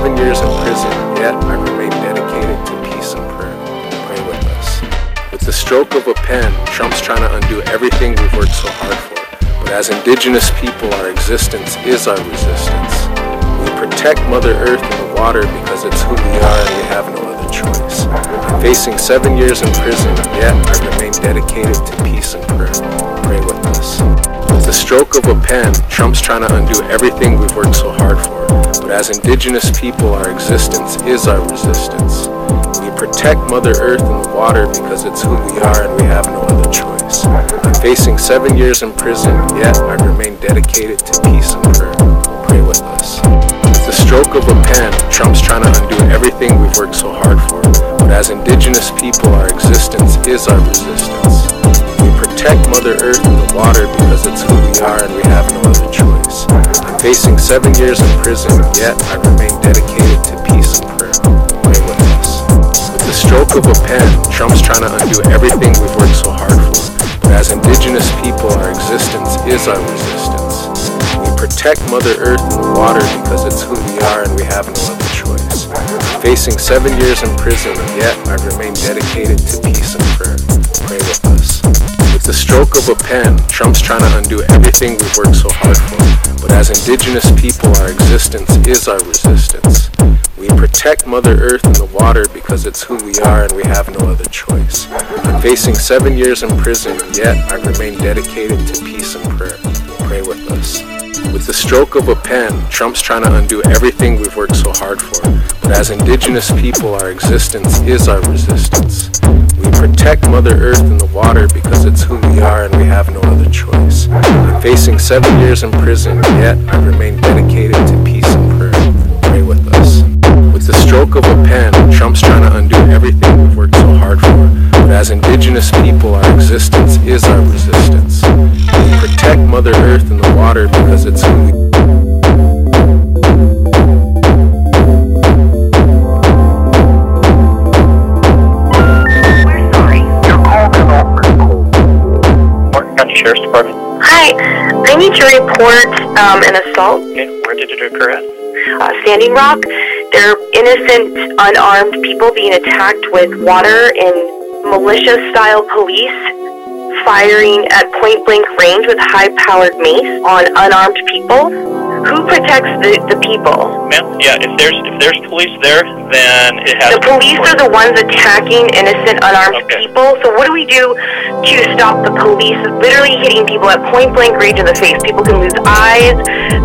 seven years in prison, yet I remain dedicated to peace and prayer. Pray with us. With the stroke of a pen, Trump's trying to undo everything we've worked so hard for. But as indigenous people, our existence is our resistance. We protect Mother Earth and the water because it's who we are and we have no other choice. Facing seven years in prison, yet I remain dedicated to peace and prayer. Pray with us. With the stroke of a pen, Trump's trying to undo everything we've worked so hard for. But as indigenous people, our existence is our resistance. We protect Mother Earth and the water because it's who we are and we have no other choice. I'm facing seven years in prison, yet I remain dedicated to peace and prayer. Pray with us. With the stroke of a pen, Trump's trying to undo everything we've worked so hard for. But as indigenous people, our existence is our resistance. We protect Mother Earth and the water because it's who we are and we have no other choice. Facing seven years in prison, yet I remain dedicated to peace and prayer. Pray with us. With the stroke of a pen, Trump's trying to undo everything we've worked so hard for. But as indigenous people, our existence is our resistance. We protect Mother Earth and the water because it's who we are and we have no other choice. Facing seven years in prison, yet I remain dedicated to peace and prayer. Pray with us. With the stroke of a pen, Trump's trying to undo everything we've worked so hard for. But as indigenous people, our existence is our resistance. We protect Mother Earth and the water because it's who we are and we have no other choice. I'm facing seven years in prison, yet I remain dedicated to peace and prayer. Pray with us. With the stroke of a pen, Trump's trying to undo everything we've worked so hard for. But as indigenous people, our existence is our resistance. Protect Mother Earth and the water because it's who we are and we have no other choice. I'm facing seven years in prison, yet I remain dedicated to peace and prayer. Pray with us. With the stroke of a pen, Trump's trying to undo everything we've worked so hard for. But as indigenous people, our existence is report um, an assault, Okay, where did it occur at? uh, Standing Rock. They're innocent, unarmed people being attacked with water and militia-style police firing at point-blank range with high-powered mace on unarmed people. Who protects the, the people? Ma'am, yeah, if there's if there's police there, then it has The police are the ones attacking innocent, unarmed Okay. people. So what do we do to stop the police literally hitting people at point blank range in the face? People can lose eyes.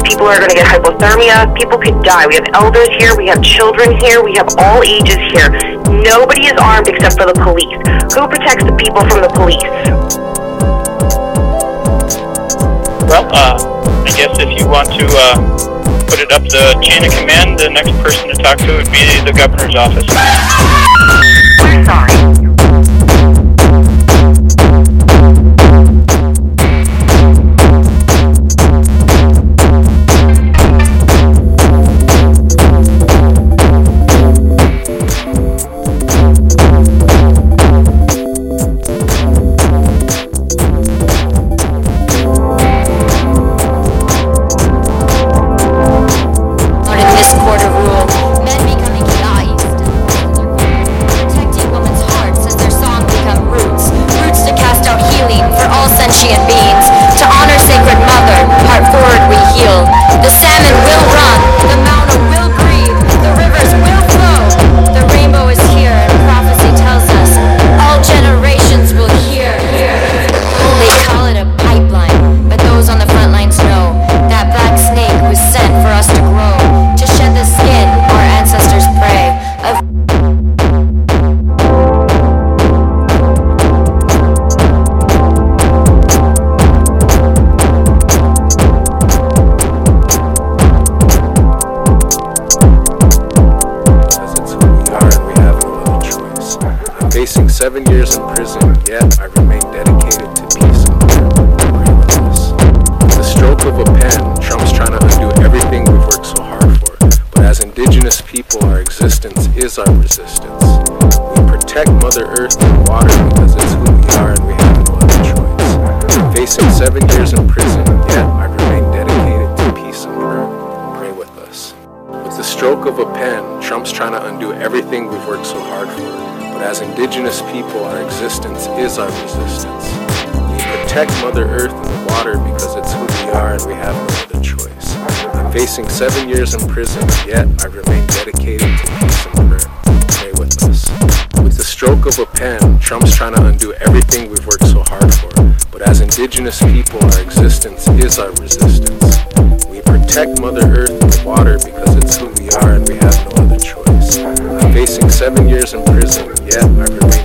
People are going to get hypothermia. People could die. We have elders here. We have children here. We have all ages here. Nobody is armed except for the police. Who protects the people from the police? Well, uh, I guess if you want to uh, put it up the chain of command, the next person to talk to would be the governor's office. Seven years in prison, yet I remain dedicated to peace and. With the stroke of a pen, Trump's trying to undo everything we've worked so hard for. But as indigenous people, our existence is our resistance. We protect Mother Earth and water because it's who we are and we have no other choice. Facing seven years in prison, yet I remain dedicated to peace and prayer. Pray with us. With the stroke of a pen, Trump's trying to undo everything we've worked so hard for. But as indigenous people, our existence is our resistance. We protect Mother Earth and the water because it's who we are and we have no other choice. I'm facing seven years in prison, yet I remain dedicated to peace and prayer. Pray with us. With the stroke of a pen, Trump's trying to undo everything we've worked so hard for. But as indigenous people, our existence is our resistance. Protect Mother Earth and water because it's who we are and we have no other choice. I'm facing seven years in prison, yet I remain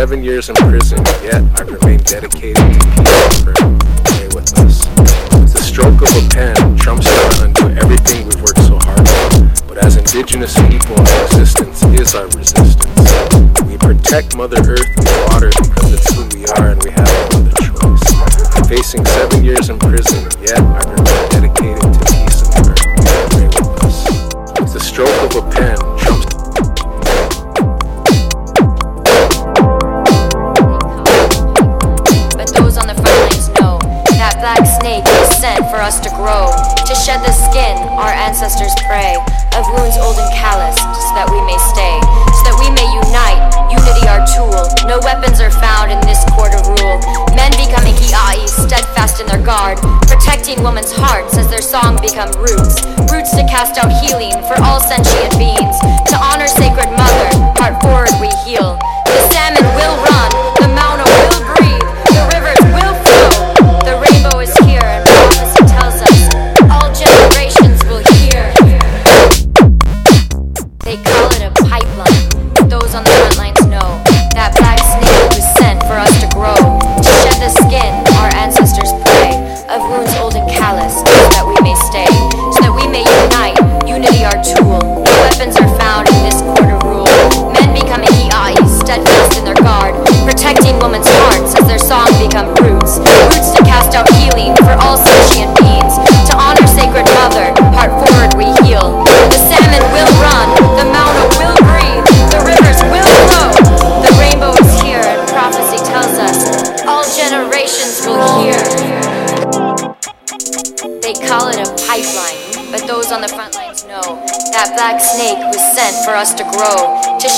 seven years in prison, yet I remain dedicated to peace prayer. With us. With the stroke of a pen, Trump's to undo everything we've worked so hard for. But as indigenous people, our existence is our resistance. We protect Mother Earth and water because it's who we are and we have no other choice. Facing seven years in prison, sent for us to grow, to shed the skin our ancestors pray, of wounds old and calloused, so that we may stay, so that we may unite, unity our tool. No weapons are found in this court of rule. Men becoming kiai, steadfast in their guard, protecting women's hearts as their song become roots, roots to cast out healing for all sentient beings, to honor sacred mother, heart forward we heal. The salmon will run,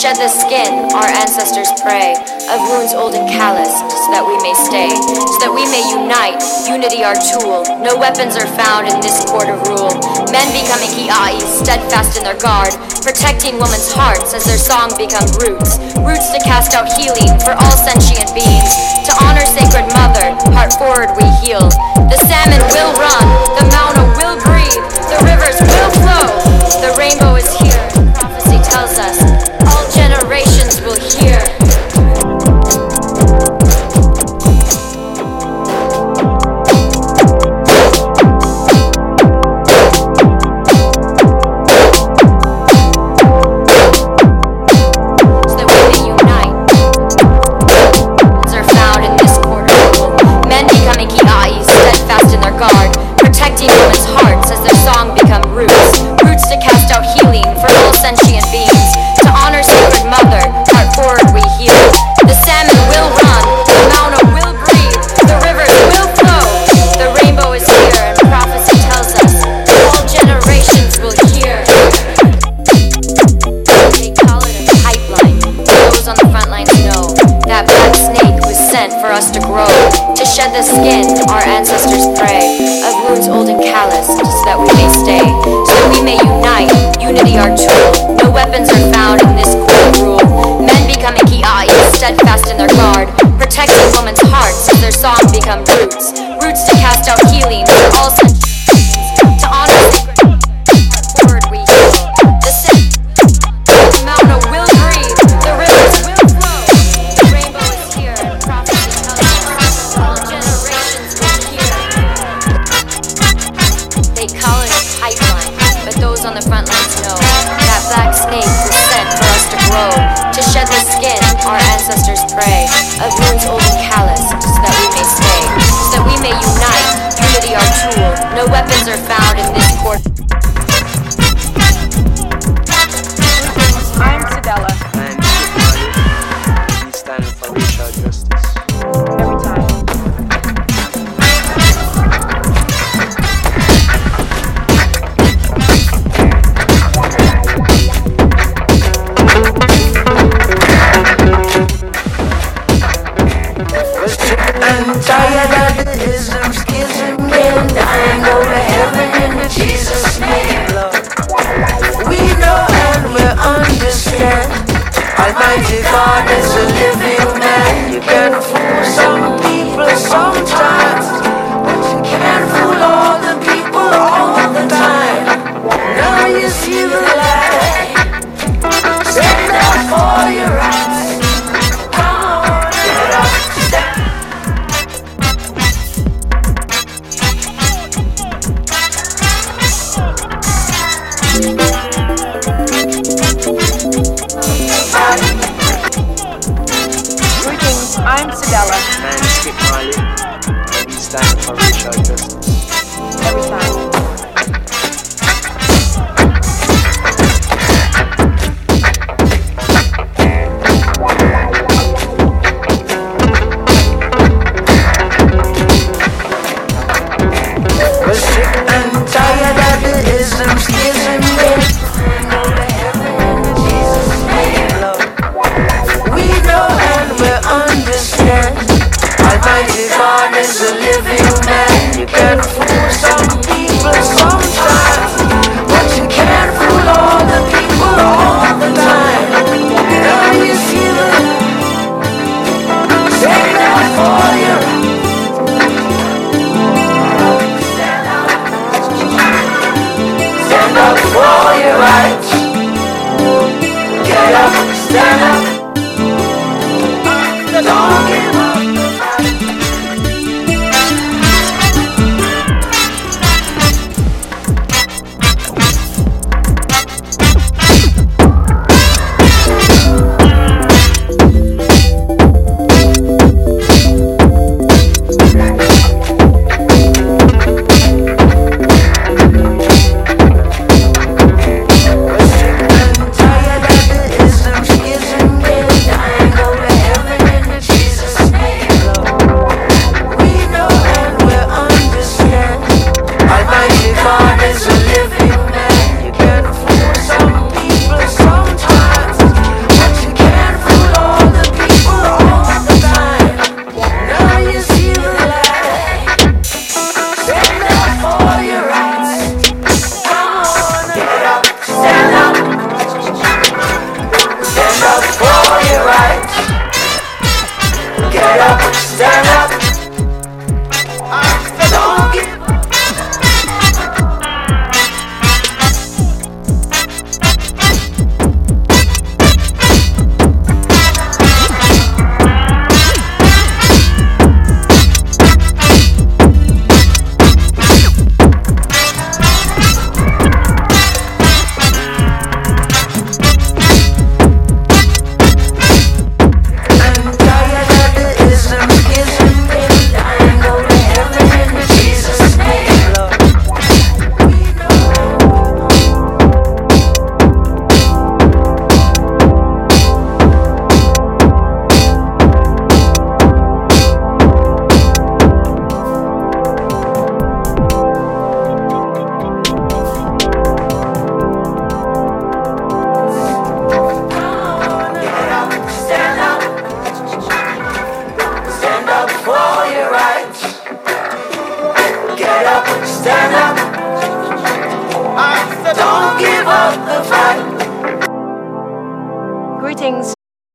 shed the skin our ancestors pray, of wounds old and calloused, so that we may stay, so that we may unite, unity our tool. No weapons are found in this court of rule. Men becoming kiai, steadfast in their guard, protecting women's hearts as their song become roots, roots to cast out healing for all sentient beings, to honor sacred mother, heart forward we heal. The salmon will run, the mountain will breathe, the rivers will flow. The rainbow is here, prophecy tells us all song become roots. Roots to cast out healing, all I'm tired of the isms, schism, and ain't going to heaven in Jesus' name, Lord. We know and we understand. Almighty God is a living man. You can fool some people sometimes.